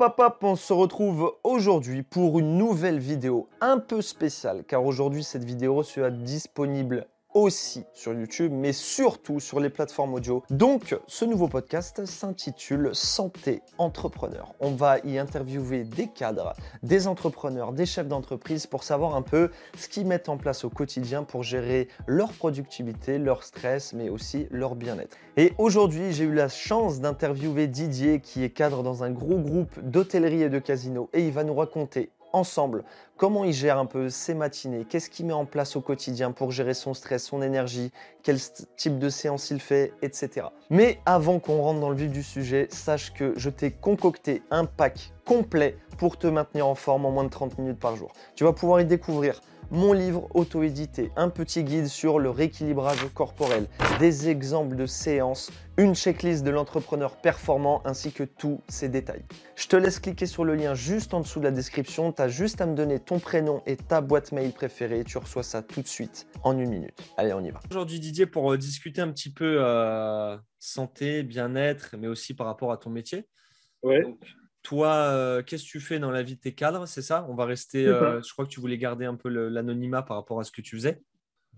Hop hop, on se retrouve aujourd'hui pour une nouvelle vidéo un peu spéciale car aujourd'hui cette vidéo sera disponible aussi sur YouTube, mais surtout sur les plateformes audio. Donc, ce nouveau podcast s'intitule Santé entrepreneur. On va y interviewer des cadres, des entrepreneurs, des chefs d'entreprise pour savoir un peu ce qu'ils mettent en place au quotidien pour gérer leur productivité, leur stress, mais aussi leur bien-être. Et aujourd'hui, j'ai eu la chance d'interviewer Didier, qui est cadre dans un gros groupe d'hôtellerie et de casino, et il va nous raconter ensemble comment il gère un peu ses matinées, qu'est-ce qu'il met en place au quotidien pour gérer son stress, son énergie, quel type de séance il fait, etc. Mais avant qu'on rentre dans le vif du sujet, sache que je t'ai concocté un pack complet pour te maintenir en forme en moins de 30 minutes par jour. Tu vas pouvoir y découvrir mon livre auto-édité, un petit guide sur le rééquilibrage corporel, des exemples de séances, une checklist de l'entrepreneur performant ainsi que tous ses détails. Je te laisse cliquer sur le lien juste en dessous de la description, tu as juste à me donner ton prénom et ta boîte mail préférée et tu reçois ça tout de suite en une minute. Allez, on y va. Aujourd'hui Didier pour euh, discuter un petit peu euh, santé, bien-être, mais aussi par rapport à ton métier. Ouais. Toi, euh, qu'est-ce que tu fais dans la vie de tes cadres C'est ça? On va rester. Euh, je crois que tu voulais garder un peu l'anonymat par rapport à ce que tu faisais.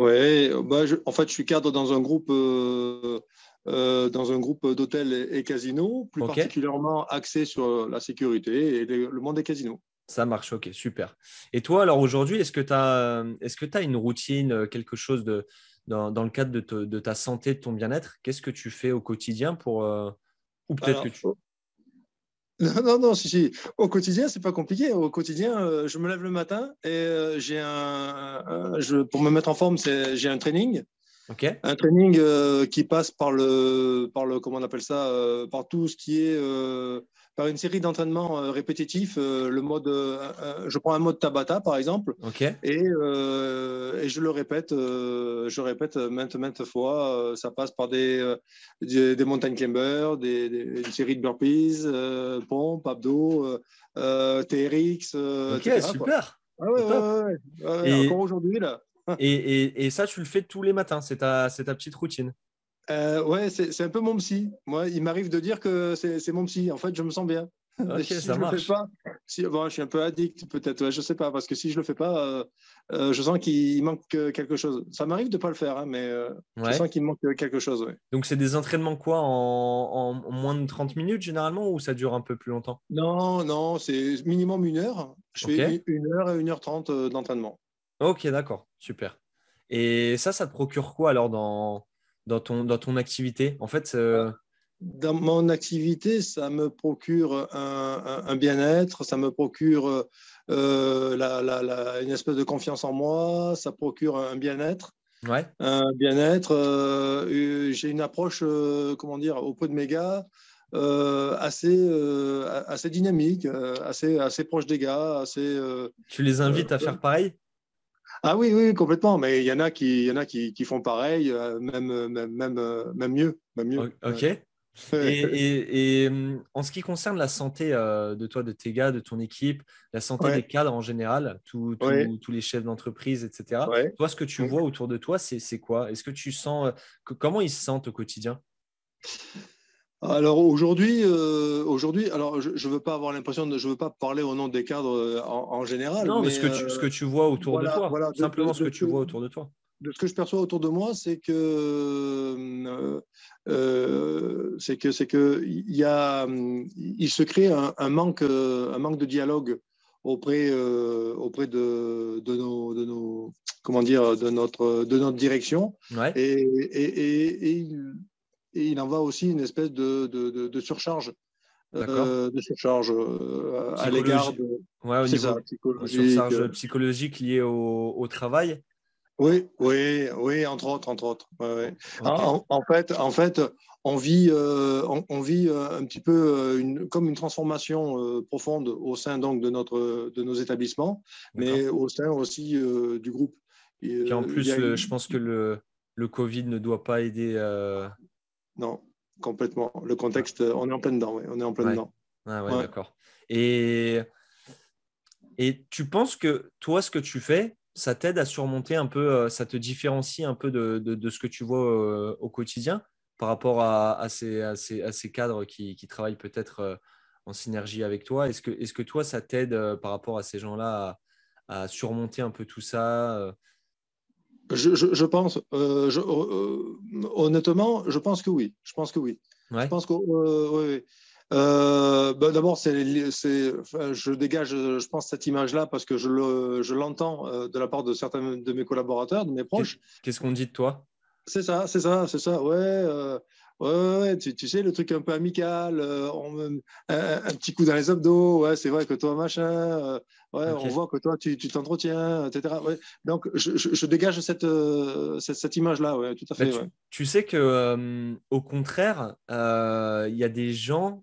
Oui, bah, en fait, je suis cadre dans un groupe, euh, dans un groupe d'hôtels et, casinos, plus particulièrement axé sur la sécurité et le monde des casinos. Ça marche, ok, super. Et toi, alors aujourd'hui, est-ce que tu as, est que as une routine, quelque chose de, dans, dans le cadre de, de, ta santé, de ton bien-être? Qu'est-ce que tu fais au quotidien pour. ou peut-être que tu. Non, non, non, si, si. Au quotidien, c'est pas compliqué. Au quotidien, euh, je me lève le matin et euh, j'ai un, je, pour me mettre en forme, c'est, j'ai un training. Un training euh, qui passe par le, par le, comment on appelle ça, par tout ce qui est par une série d'entraînements euh, répétitifs. Euh, le mode, euh, je prends un mode Tabata par exemple, et, et, je le répète, je répète maintes maintes fois. ça passe par des, des, montagnes climbers, des, une série de burpees, pompes, abdos, TRX. Ok, super. Ah ouais, ouais, ouais, Encore aujourd'hui là. et, et, et, ça, tu le fais tous les matins, c'est ta, ta petite routine euh, ouais, c'est un peu mon psy. Moi, il m'arrive de dire que c'est mon psy. En fait, je me sens bien. Si ça je marche. Le fais pas, si, bon, je suis un peu addict, peut-être. Ouais, je sais pas, parce que si je le fais pas, euh, euh, je sens qu'il manque quelque chose. Ça m'arrive de pas le faire, hein, mais je sens qu'il manque quelque chose. Ouais. Donc, c'est des entraînements quoi en, en, moins de 30 minutes généralement ou ça dure un peu plus longtemps? Non, non, c'est minimum une heure. Je fais une heure et une heure trente d'entraînement. Ok, d'accord, super. Et ça, ça te procure quoi alors dans dans ton, dans ton activité En fait, euh, dans mon activité, ça me procure un, un, bien-être, ça me procure euh, la, la, une espèce de confiance en moi, ça procure un bien-être. Ouais. Un bien-être. Euh, j'ai une approche, comment dire, auprès de mes gars. assez, assez dynamique, assez, assez proche des gars. Assez, tu les invites à faire pareil? Ah oui, oui, complètement. Mais il y en a qui, y en a qui, qui font pareil, euh, même, même, même, euh, même mieux. Même mieux. Ok. Et, et, en ce qui concerne la santé euh, de toi, de tes gars, de ton équipe, la santé des cadres en général, tous les chefs d'entreprise, etc. Toi, ce que tu vois autour de toi, c'est quoi? Est-ce que tu sens comment ils se sentent au quotidien? Alors aujourd'hui, euh, aujourd'hui, alors je ne veux pas avoir l'impression de, je veux pas parler au nom des cadres euh, en, général. Non, mais, ce, que tu, ce que tu vois autour de toi, voilà, simplement ce que tu vois autour de toi. De ce que je perçois autour de moi, c'est que euh, c'est que c'est que il y a, il se crée un, manque, un manque de dialogue auprès auprès de, de, nos, de nos comment dire de notre de notre direction. Ouais. Et, et, et, et il en va aussi une espèce de, de, de, surcharge. Euh, de surcharge euh, à l'égard de ouais, au niveau psychologique. surcharge psychologique liée au, au, travail. Oui, oui, oui, entre autres, entre autres. Ouais, en, en, fait, en fait, on vit, euh, on, on, vit un petit peu une, comme une transformation profonde au sein donc de notre, de nos établissements, mais au sein aussi du groupe. Et, en plus, je pense que le, le Covid ne doit pas aider non, complètement. Le contexte, on est en plein dedans, oui. on est en plein dedans. Ah ouais, d'accord. Et, et tu penses que toi, ce que tu fais, ça t'aide à surmonter un peu, euh, ça te différencie un peu de, de, ce que tu vois euh, au quotidien par rapport à, à, ces, à, ces, à ces, cadres qui, qui travaillent peut-être euh, en synergie avec toi? Est-ce que, est que toi, ça t'aide par rapport à ces gens-là à, surmonter un peu tout ça je, pense, honnêtement, je pense que oui. Je pense que oui. Je pense que oui. Euh, bah, d'abord, c'est, je dégage, je pense, cette image-là parce que je, l'entends euh, de la part de certains de mes collaborateurs, de mes proches. Qu'est-ce qu'on dit de toi? C'est ça, c'est ça, c'est ça. Ouais, euh, ouais, tu, sais, le truc un peu amical, un, petit coup dans les abdos. Ouais, c'est vrai que toi, machin. ouais, on voit que toi, tu, t'entretiens, etc. Donc, je, dégage cette, cette, image-là. Ouais, tout à fait. tu, tu, sais que, au contraire, il y a des gens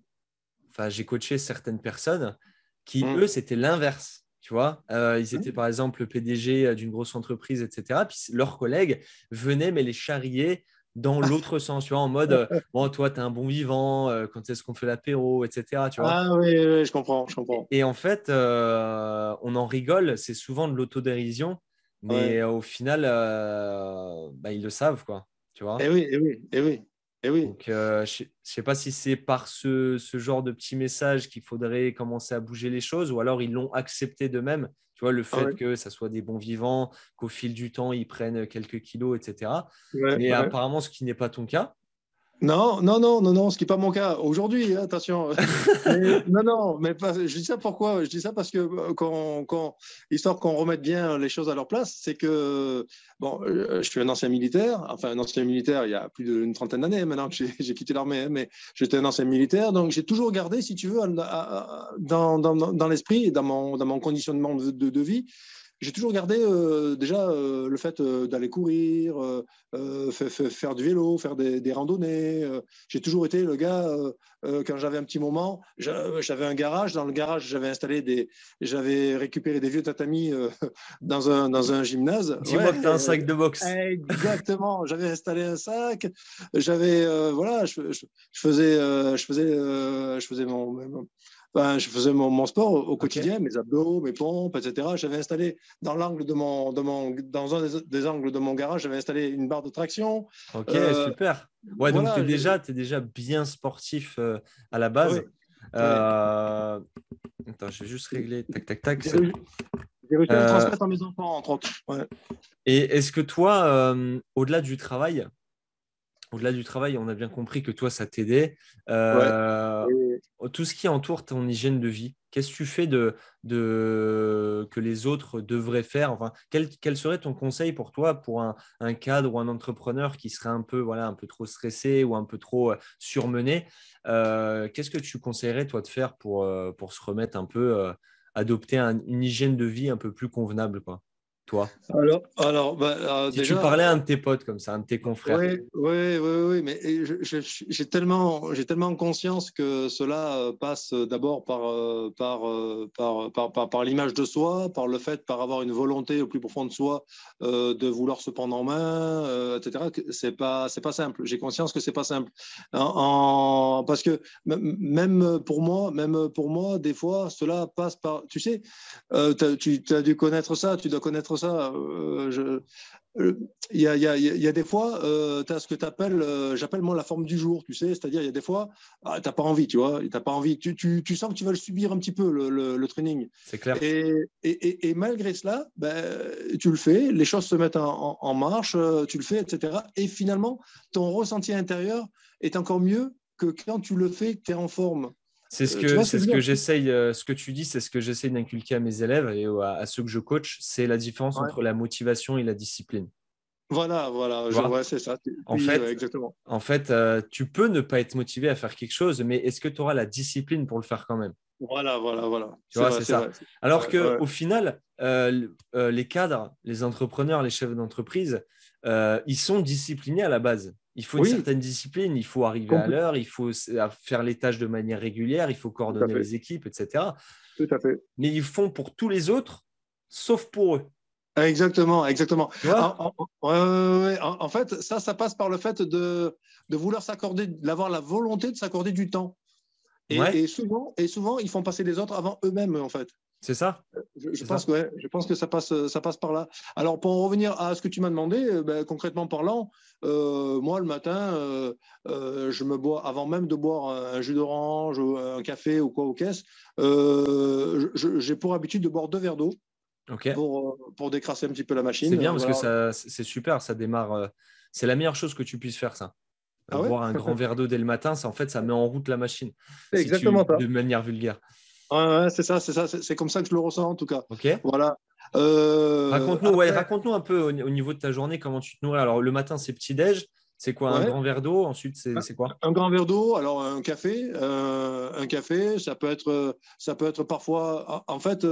enfin, j'ai coaché certaines personnes qui, mm. eux, c'était l'inverse. Tu vois, euh, ils étaient par exemple le PDG euh, d'une grosse entreprise, etc. Puis leurs collègues venaient mais les charrier dans l'autre sens, tu vois, en mode euh, bon, toi, tu es un bon vivant, quand est-ce qu'on fait l'apéro, etc. Tu vois. Ah oui, je comprends, je comprends. Et, en fait, on en rigole, c'est souvent de l'autodérision, mais au final, bah, ils le savent, quoi. Tu vois. Et eh oui, et eh oui, et eh oui. Eh oui. Donc, euh, je ne sais pas si c'est par ce, genre de petits messages qu'il faudrait commencer à bouger les choses ou alors ils l'ont accepté d'eux-mêmes. Tu vois, le ah fait que ça soit des bons vivants, qu'au fil du temps, ils prennent quelques kilos, etc. Mais apparemment, ce qui n'est pas ton cas. Non, non, non, non, non, ce qui n'est pas mon cas aujourd'hui, hein, attention. non, non, mais je dis ça pourquoi Je dis ça parce que euh, quand, quand histoire qu'on remette bien les choses à leur place, c'est que, bon, euh, je suis un ancien militaire, enfin un ancien militaire il y a plus d'une trentaine d'années maintenant que j'ai quitté l'armée, hein, mais j'étais un ancien militaire, donc j'ai toujours gardé, si tu veux, dans, dans, dans l'esprit et dans mon, dans mon conditionnement de, de vie, j'ai toujours gardé euh, déjà euh, le fait euh, d'aller courir, faire du vélo, faire des, randonnées. j'ai toujours été le gars, quand j'avais un petit moment, j'avais un garage. Dans le garage, j'avais installé des, j'avais récupéré des vieux tatamis dans, un, dans un gymnase. Dis-moi que tu as un sac de boxe. Exactement. j'avais installé un sac. J'avais, voilà, je, faisais, je faisais, je faisais mon ben, je faisais mon, sport au, quotidien, mes abdos, mes pompes, etc. J'avais installé dans l'angle de mon, de mon, dans un des, angles de mon garage, j'avais installé une barre de traction. Ok, euh, super. Ouais, donc tu es déjà, es déjà bien sportif euh, à la base. Euh, attends, je vais juste régler. Tac, tac, tac. J'ai réussi à transmettre à mes enfants, entre autres. Et est-ce que toi, au-delà du travail, au-delà du travail, on a bien compris que toi, ça t'aidait. Euh, tout ce qui entoure ton hygiène de vie, qu'est-ce que tu fais de, que les autres devraient faire? Enfin, quel, serait ton conseil pour toi, pour un, cadre ou un entrepreneur qui serait un peu, voilà, un peu trop stressé ou un peu trop euh, surmené? Euh, Qu'est-ce que tu conseillerais, toi, de faire pour, pour se remettre un peu, adopter une hygiène de vie un peu plus convenable quoi? Toi Alors, alors, bah, euh, si tu parlais à un de tes potes comme ça, un de tes confrères. Oui, oui, oui, mais j'ai tellement, j'ai tellement conscience que cela euh, passe d'abord euh, par, par, par, par, par, l'image de soi, par le fait, par avoir une volonté au plus profond de soi de vouloir se prendre en main, etc. C'est pas, c'est pas simple. J'ai conscience que c'est pas simple. En, parce que même pour moi, même pour moi, des fois, cela passe par, tu sais, tu as dû connaître ça, tu dois connaître ça. Euh, euh, il y, a, des fois, euh, tu as ce que tu appelles, j'appelle moi la forme du jour, tu sais, c'est-à-dire il y a des fois, ah, tu n'as pas envie, tu vois, tu pas envie, tu, tu, sens que tu vas le subir un petit peu, le, training. C'est clair. Et, et, malgré cela, ben, tu le fais, les choses se mettent en, en, marche, tu le fais, etc. Et finalement, ton ressenti intérieur est encore mieux que quand tu le fais, tu es en forme. C'est ce euh, que, ce que j'essaye, euh, ce que tu dis, c'est ce que j'essaye d'inculquer à mes élèves et à, ceux que je coach, c'est la différence entre la motivation et la discipline. Voilà, voilà, je vois, c'est ça. En fait, exactement. En fait, euh, tu peux ne pas être motivé à faire quelque chose, mais est-ce que tu auras la discipline pour le faire quand même? Voilà, voilà, voilà. Tu vois, c'est ça. Alors qu'au au final, les cadres, les entrepreneurs, les chefs d'entreprise, ils sont disciplinés à la base. Il faut une certaine discipline, il faut arriver à l'heure, il faut faire les tâches de manière régulière, il faut coordonner les équipes, etc. Tout à fait. Mais ils font pour tous les autres, sauf pour eux. Exactement, exactement. En, fait, ça, ça passe par le fait de, de vouloir s'accorder, d'avoir la volonté de s'accorder du temps. Et, et, souvent, et souvent, ils font passer les autres avant eux-mêmes, en fait. C'est ça? Je, pense que, je pense que ça passe, ça passe par là. Alors, pour en revenir à ce que tu m'as demandé, ben, concrètement parlant, moi, le matin, je me bois, avant même de boire un jus d'orange, un café ou quoi aux caisses, j'ai pour habitude de boire deux verres d'eau. Pour, pour, décrasser un petit peu la machine. C'est bien parce que c'est super, ça démarre. C'est la meilleure chose que tu puisses faire, ça. Ah Boire un grand verre d'eau dès le matin, ça, en fait, ça met en route la machine. C'est exactement ça. De manière vulgaire. Ouais, c'est ça, c'est ça. C'est comme ça que je le ressens en tout cas. Ok. Voilà. Euh, raconte-nous ouais, un peu au, niveau de ta journée, comment tu te nourris. Alors, le matin, c'est petit-déj. C'est quoi Un grand verre d'eau? Ensuite, c'est quoi? Un grand verre d'eau, alors un café. Euh, un café, ça peut, être, ça peut être parfois. En fait,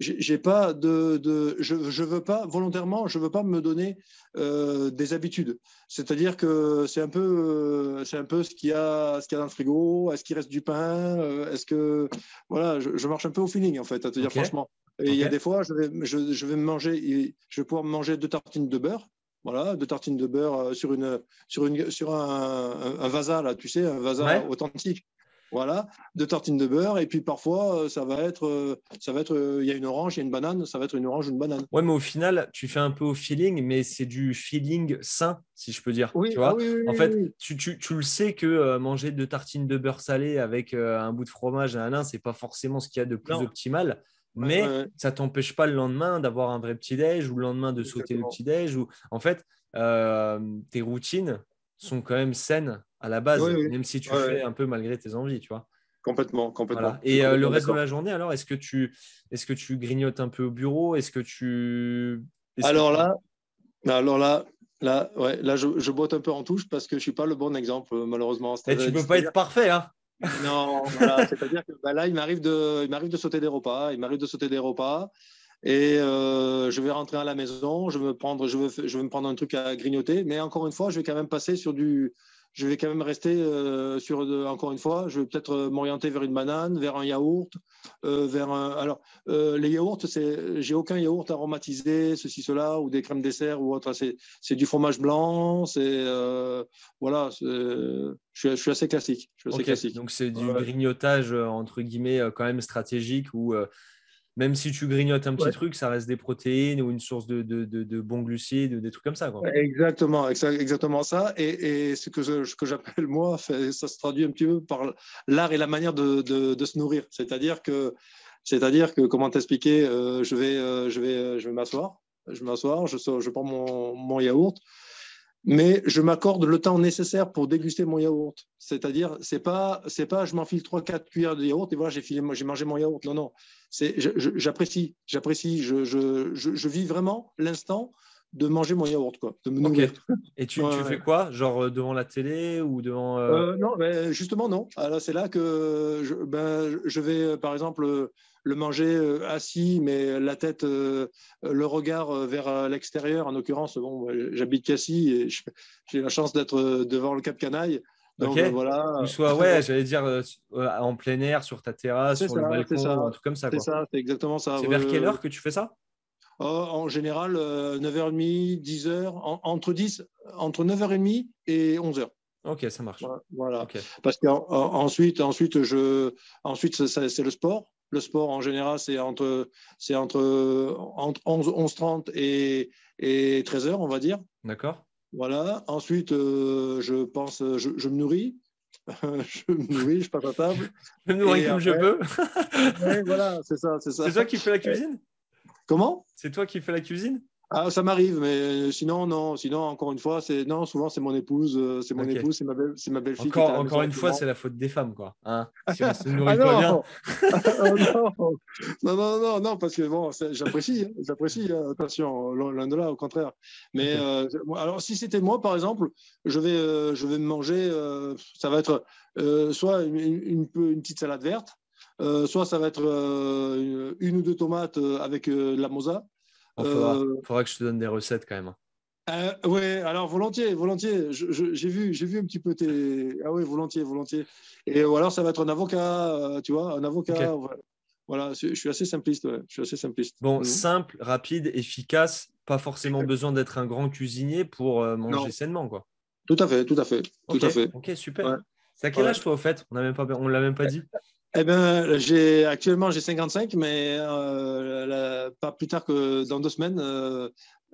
j'ai pas de, de, je, je veux pas volontairement je veux pas me donner euh, des habitudes. C'est-à-dire que c'est un peu euh, c'est un peu ce qu'il y a ce qu'il y a dans le frigo est-ce qu'il reste du pain euh, est-ce que voilà je, marche un peu au feeling en fait à te dire franchement. Et il y a des fois je vais je, je, vais me manger je vais pouvoir manger deux tartines de beurre. Voilà, deux tartines de beurre sur une sur une sur un, un, vasa là, tu sais, un vasa authentique. Voilà, deux tartines de beurre. Et puis parfois, euh, ça va être, euh, ça va être, euh, il y a une orange, il y a une banane, ça va être une orange ou une banane. Ouais, mais au final, tu fais un peu au feeling, mais c'est du feeling sain, si je peux dire. Oui, tu vois ah en fait, tu, tu, tu, le sais que manger deux tartines de beurre salé avec un bout de fromage et un ce c'est pas forcément ce qu'il y a de plus optimal. Mais ça t'empêche pas le lendemain d'avoir un vrai petit-déj ou le lendemain de sauter le petit-déj. Ou... En fait, tes routines sont quand même saines à la base, même si tu fais un peu malgré tes envies, tu vois. Complètement, complètement. Et euh, le reste de la journée, alors, est-ce que tu, est-ce que tu grignotes un peu au bureau? Est-ce que tu Alors là, alors là, là, ouais, là, je, je, boite un peu en touche parce que je suis pas le bon exemple, malheureusement. Et tu peux pas être parfait, hein Non, voilà, c'est-à-dire que bah, là, il m'arrive de, il m'arrive de sauter des repas, il m'arrive de sauter des repas. Et euh, je vais rentrer à la maison, je vais, prendre, je, vais, je vais me prendre un truc à grignoter, mais encore une fois, je vais quand même passer sur du, je vais quand même rester euh, sur, encore une fois, je vais peut-être euh, m'orienter vers une banane, vers un yaourt, euh, vers un. Alors, les yaourts, c'est, j'ai aucun yaourt aromatisé, ceci, cela, ou des crèmes dessert ou autre. C'est, c'est du fromage blanc, c'est voilà, je suis, je suis, assez classique. Je suis assez classique. Donc c'est du grignotage entre guillemets quand même stratégique ou même si tu grignotes un petit truc, ça reste des protéines ou une source de, de, de, bons glucides, des trucs comme ça. Exactement, exactement ça. Et, et ce que, que j'appelle, moi, ça se traduit un petit peu par l'art et la manière de, se nourrir. C'est-à-dire que, c'est-à-dire que comment t'expliquer, euh, je vais, euh, je vais, euh, je vais m'asseoir, je m'asseoir, je, je prends mon, mon yaourt, mais je m'accorde le temps nécessaire pour déguster mon yaourt. C'est-à-dire, c'est pas, c'est pas, je m'enfile trois, quatre cuillères de yaourt et voilà, j'ai filé, j'ai mangé mon yaourt. Non, non, c'est, j'apprécie, j'apprécie, je, je, je, vis vraiment l'instant de manger mon yaourt, quoi, de me Et tu, tu fais quoi? Genre euh, devant la télé ou devant. Euh... Euh, non, ben, justement, non. Alors, c'est là que je, ben, je vais, par exemple, le manger euh, assis, mais la tête, euh, le regard euh, vers l'extérieur. En l'occurrence, bon, j'habite Cassis et j'ai la chance d'être devant le Cap Canaille. Donc voilà. Ou soit, ouais, j'allais dire en plein air, sur ta terrasse, sur le balcon, un truc comme ça. C'est ça, c'est exactement ça. C'est vers quelle heure que tu fais ça? Oh, En général, 9h30, 10h, entre, 10, entre 9h30 et 11h. Ok, ça marche. Voilà. Parce qu'ensuite, ensuite, je, ensuite c'est le sport. Le sport, en général, c'est entre, c'est entre, entre 11, 11h30 et, et 13h, on va dire. D'accord. Voilà. Ensuite, euh, je pense, je, je, me nourris. je me nourris, je passe à table. je me nourris comme je peux. voilà, c'est ça, c'est ça. C'est toi qui fais la cuisine? Comment? C'est toi qui fais la cuisine? Ah, ça m'arrive, mais sinon, non. Sinon, encore une fois, c'est non. Souvent, c'est mon épouse, euh, c'est mon épouse, c'est ma belle, c'est ma belle-fille. Encore, encore une fois, c'est la faute des femmes, quoi. Hein si on se nourrit ah, pas bien. non. non, non, non, parce que bon, j'apprécie, hein, j'apprécie. Hein, attention, l'un de là, au contraire. Mais euh, alors, si c'était moi, par exemple, je vais, euh, je vais me manger. ça va être soit une, une, une, petite salade verte, soit ça va être une, ou deux tomates avec de la moza. Il euh, faudra, que je te donne des recettes quand même. Hein. Euh, oui, alors volontiers, volontiers. J'ai vu, j'ai vu un petit peu tes. Ah oui, volontiers, volontiers. Et ou alors ça va être un avocat, euh, tu vois, un avocat. Voilà, je suis assez simpliste. Je suis assez simpliste. Bon, mm. simple, rapide, efficace. Pas forcément besoin d'être un grand cuisinier pour manger sainement, quoi. Tout à fait, tout à fait, tout à fait. Ok, super. C'est à quel âge toi au fait? On ne l'a même pas, on l'a même pas dit. Eh ben, j'ai actuellement j'ai 55, mais euh, pas plus tard que dans deux semaines. Euh,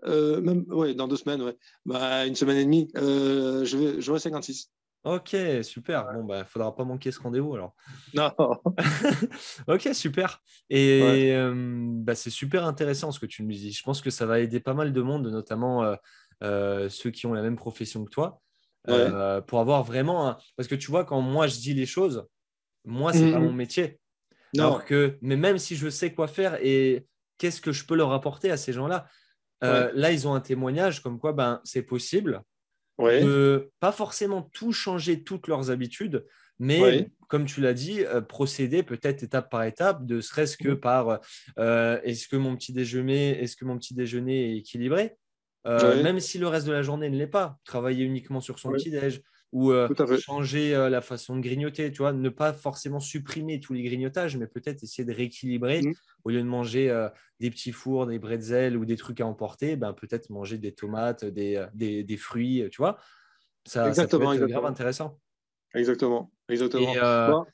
euh, même, ouais, dans deux semaines, ouais. Bah, une semaine et demie, je vais, j'aurai 56. Ok, super. Bon, bah, faudra pas manquer ce rendez-vous alors. Non. ok, super. Et bah, c'est super intéressant ce que tu nous dis. Je pense que ça va aider pas mal de monde, notamment ceux qui ont la même profession que toi, pour avoir vraiment. Parce que tu vois, quand moi je dis les choses, moi, c'est n'est pas mmh. mon métier. Alors que, mais même si je sais quoi faire et qu'est-ce que je peux leur apporter à ces gens-là, euh, là, ils ont un témoignage comme quoi ben, c'est possible de pas forcément tout changer, toutes leurs habitudes, mais comme tu l'as dit, euh, procéder peut-être étape par étape, de serait-ce que mmh. par euh, est-ce que mon petit déjeuner, est-ce que mon petit déjeuner est équilibré, même si le reste de la journée ne l'est pas, travailler uniquement sur son petit déj, ou euh, changer euh, la façon de grignoter, tu vois, ne pas forcément supprimer tous les grignotages, mais peut-être essayer de rééquilibrer. Mmh. Au lieu de manger euh, des petits fours, des bretzels ou des trucs à emporter, ben, peut-être manger des tomates, des, des, fruits, tu vois. Ça, exactement, ça peut être grave intéressant. Exactement, exactement.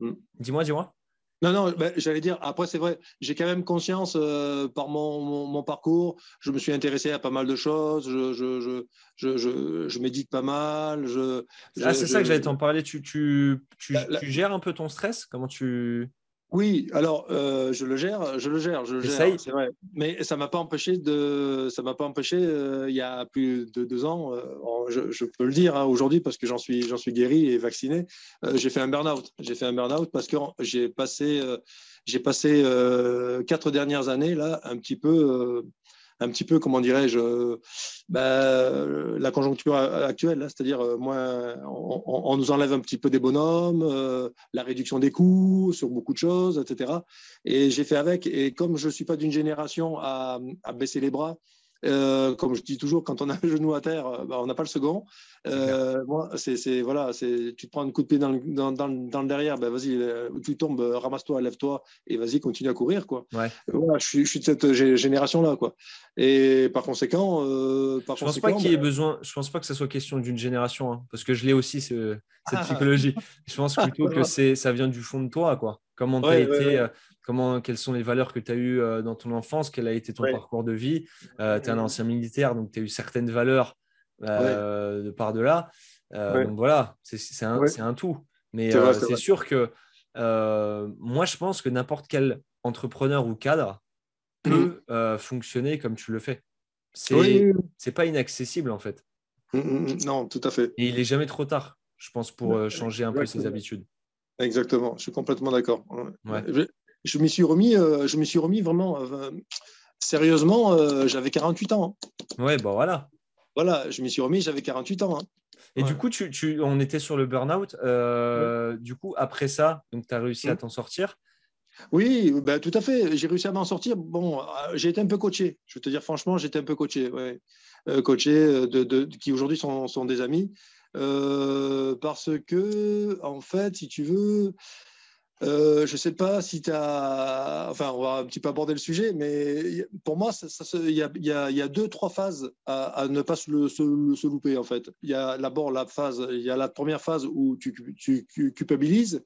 Mmh. Dis-moi, dis-moi. Non, non, ben, j'allais dire, après, c'est vrai, j'ai quand même conscience euh, par mon, mon, parcours, je me suis intéressé à pas mal de choses, je, je, je, je médite pas mal. ah, c'est ça que j'allais t'en parler. Tu, tu, tu, tu, gères un peu ton stress? Comment tu. Oui, alors euh, je le gère, je le gère, je le gère, c'est vrai. Mais ça m'a pas empêché de, ça m'a pas empêché. Euh, il y a plus de deux ans, euh, je, peux le dire hein, aujourd'hui parce que j'en suis, j'en suis guéri et vacciné. j'ai fait un burn-out. J'ai fait un burn-out parce que j'ai passé, j'ai passé quatre dernières années là, un petit peu un petit peu, comment dirais-je, bah, la conjoncture actuelle, c'est-à-dire, euh, moi, on, nous enlève un petit peu des bonhommes, euh, la réduction des coûts sur beaucoup de choses, etc. Et j'ai fait avec. Et comme je ne suis pas d'une génération à, baisser les bras, euh, comme je dis toujours, quand on a un genou à terre, euh, bah, on n'a pas le second. Euh, moi, c'est voilà, c'est tu te prends un coup de pied dans le, dans, dans, le derrière, ben vas-y, tu tombes, ramasse-toi, lève-toi et vas-y, continue à courir, quoi. Ouais. Voilà, je suis, je suis de cette génération-là, quoi. Et par conséquent, par je pense pas qu'il y ait besoin. Je pense pas que ça soit question d'une génération, hein, parce que je l'ai aussi ce, cette psychologie. je pense plutôt que c'est ça vient du fond de toi, quoi. Comment tu as été comment, quelles sont les valeurs que tu as eues euh, dans ton enfance, quel a été ton parcours de vie? Euh, tu es un ancien militaire, donc tu as eu certaines valeurs euh, de par de là. Donc voilà, c'est un, un, tout. Mais c'est sûr que moi, je pense que n'importe quel entrepreneur ou cadre peut fonctionner comme tu le fais. C'est c'est pas inaccessible en fait. Mmh, mmh, mmh. Non, tout à fait. Et il est jamais trop tard, je pense, pour changer un peu ses habitudes. Exactement, je suis complètement d'accord. Je m'y suis remis, euh, je me suis remis vraiment euh, sérieusement. Euh, j'avais 48 ans. Hein. Ouais, bon voilà. Voilà, je m'y suis remis, j'avais 48 ans. Hein. Et du coup, tu, tu, on était sur le burn-out. Du coup, après ça, tu as réussi à t'en sortir? Oui, bah, tout à fait. J'ai réussi à m'en sortir. Bon, j'ai été un peu coaché. Je veux te dire franchement, j'étais un peu coaché. Ouais. coaché de, de, qui aujourd'hui sont, sont, des amis. parce que, en fait, si tu veux, euh, je ne sais pas si tu as. Enfin, on va un petit peu aborder le sujet, mais pour moi, il y, a, deux, trois phases à, ne pas se, louper, en fait. Il y a d'abord la phase, il y a la première phase où tu, culpabilises.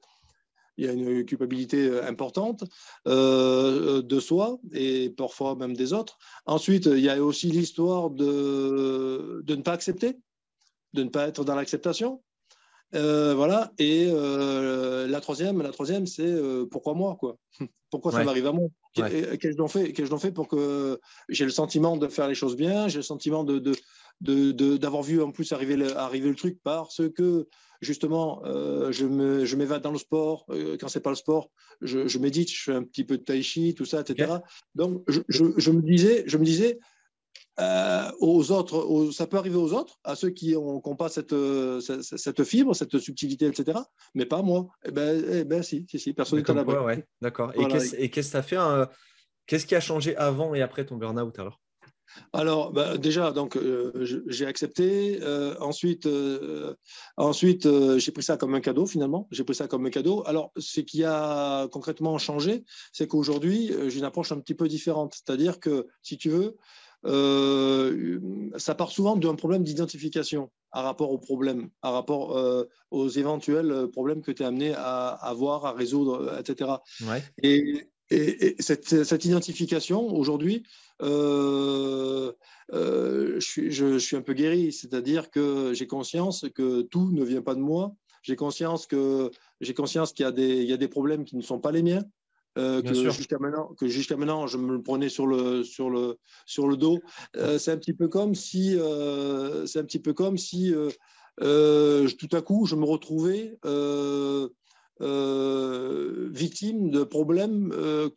Il y a une culpabilité importante euh, de soi et parfois même des autres. Ensuite, il y a aussi l'histoire de, de ne pas accepter, de ne pas être dans l'acceptation. Euh, voilà. Et euh, la troisième, la troisième, c'est euh, pourquoi moi, quoi? Pourquoi ça m'arrive à moi? Qu'est-ce que j'en fais? Qu'est-ce fais pour que j'ai le sentiment de faire les choses bien? J'ai le sentiment de, d'avoir vu en plus arriver le, arriver le truc parce que justement je, me, je m'évade dans le sport. Quand c'est pas le sport je, médite je fais un petit peu de tai chi tout ça etc donc je, je, me disais je me disais euh, aux autres, ça peut arriver aux autres, à ceux qui n'ont pas cette, cette, fibre, cette subtilité, etc. Mais pas moi. Eh ben, eh ben si, si, si, personne n'est à ouais, D'accord. Et qu'est-ce que tu as fait Qu'est-ce qui a changé avant et après ton burn-out alors? Alors, bah, déjà, donc euh, j'ai accepté. Euh, ensuite, ensuite j'ai pris ça comme un cadeau finalement. J'ai pris ça comme un cadeau. Alors, ce qui a concrètement changé, c'est qu'aujourd'hui, j'ai une approche un petit peu différente. C'est-à-dire que, si tu veux, ça part souvent d'un problème d'identification à rapport au problème, à rapport aux éventuels problèmes que tu es amené à avoir, à résoudre, etc. Et, et, cette, identification, aujourd'hui, je, suis, je, suis un peu guéri, c'est-à-dire que j'ai conscience que tout ne vient pas de moi, j'ai conscience que j'ai conscience qu'il y a des problèmes qui ne sont pas les miens, euh, que jusqu'à maintenant, que jusqu'à maintenant, je me le prenais sur le, sur le, sur le dos. Euh, c'est un petit peu comme si, euh, c'est un petit peu comme si tout à coup, je me retrouvais victime de problèmes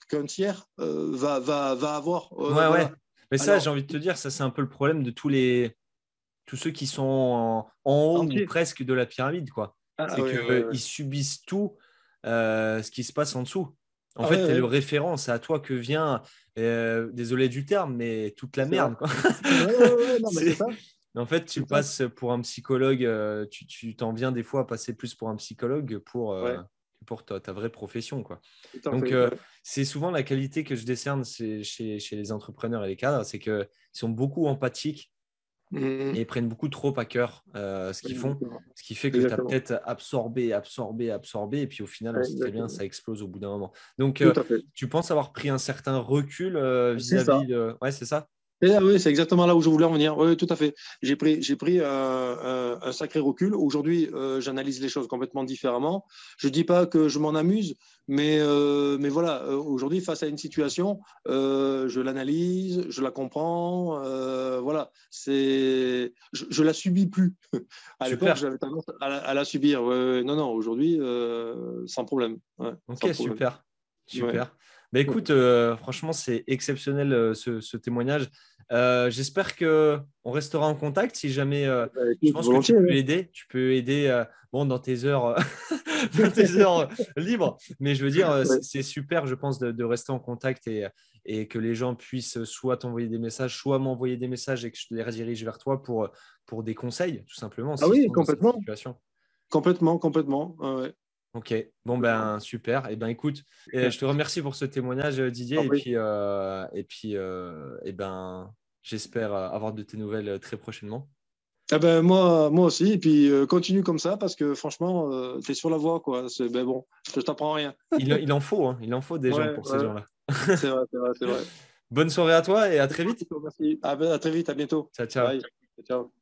qu'un tiers va, va, va, avoir. ouais, ouais. Mais ça, j'ai envie de te dire, ça, c'est un peu le problème de tous les tous ceux qui sont en, haut ou presque de la pyramide, quoi. Ah, c'est qu'ils subissent tout ce qui se passe en dessous. En ah fait, tu es le référent, c'est à toi que vient, euh, désolé du terme, mais toute la merde. En fait, tu passes pour un psychologue, euh, tu t'en viens des fois à passer plus pour un psychologue pour, euh, pour ta, vraie profession. Quoi. Donc, c'est souvent la qualité que je décerne chez, chez, les entrepreneurs et les cadres, c'est qu'ils sont beaucoup empathiques Mmh. Et ils prennent beaucoup trop à cœur euh, ce qu'ils font, ce qui fait que tu as peut-être absorbé, absorbé, absorbé, et puis au final, on sait très bien, ça explose au bout d'un moment. Donc, euh, tu penses avoir pris un certain recul euh, vis-à-vis de. Ouais, c'est ça? Oui, c'est exactement là où je voulais en venir. Oui, tout à fait. J'ai pris, j'ai pris un, sacré recul. Aujourd'hui, j'analyse les choses complètement différemment. Je ne dis pas que je m'en amuse, mais, mais voilà, aujourd'hui, face à une situation, je l'analyse, je la comprends. voilà, c'est, je, ne la subis plus. à l'époque, j'avais tendance à la, subir. non, non, aujourd'hui, sans problème. ok, super. Super. Bah, écoute, euh, franchement, c'est exceptionnel euh, ce, témoignage. Euh, j'espère que on restera en contact si jamais. Bah, je pense que tu peux aider. Tu peux aider bon, dans tes heures, tes heures libres. Mais je veux dire, c'est super, je pense, de, rester en contact et, et, que les gens puissent soit t'envoyer des messages, soit m'envoyer des messages et que je les redirige vers toi pour, pour des conseils, tout simplement. Ah oui, complètement. Complètement, complètement. Ok, bon ben super. Et eh ben écoute, je te remercie pour ce témoignage Didier et puis euh, et puis euh, et ben j'espère avoir de tes nouvelles très prochainement. Eh ben moi moi aussi et puis continue comme ça parce que franchement tu es sur la voie quoi. Ben bon, je t'apprends rien. il, en faut, hein. il en faut des gens pour ces gens-là. c'est vrai, c'est vrai, c'est vrai. Bonne soirée à toi et à très vite. Merci. À, à très vite, à bientôt. Ciao ciao. Ciao.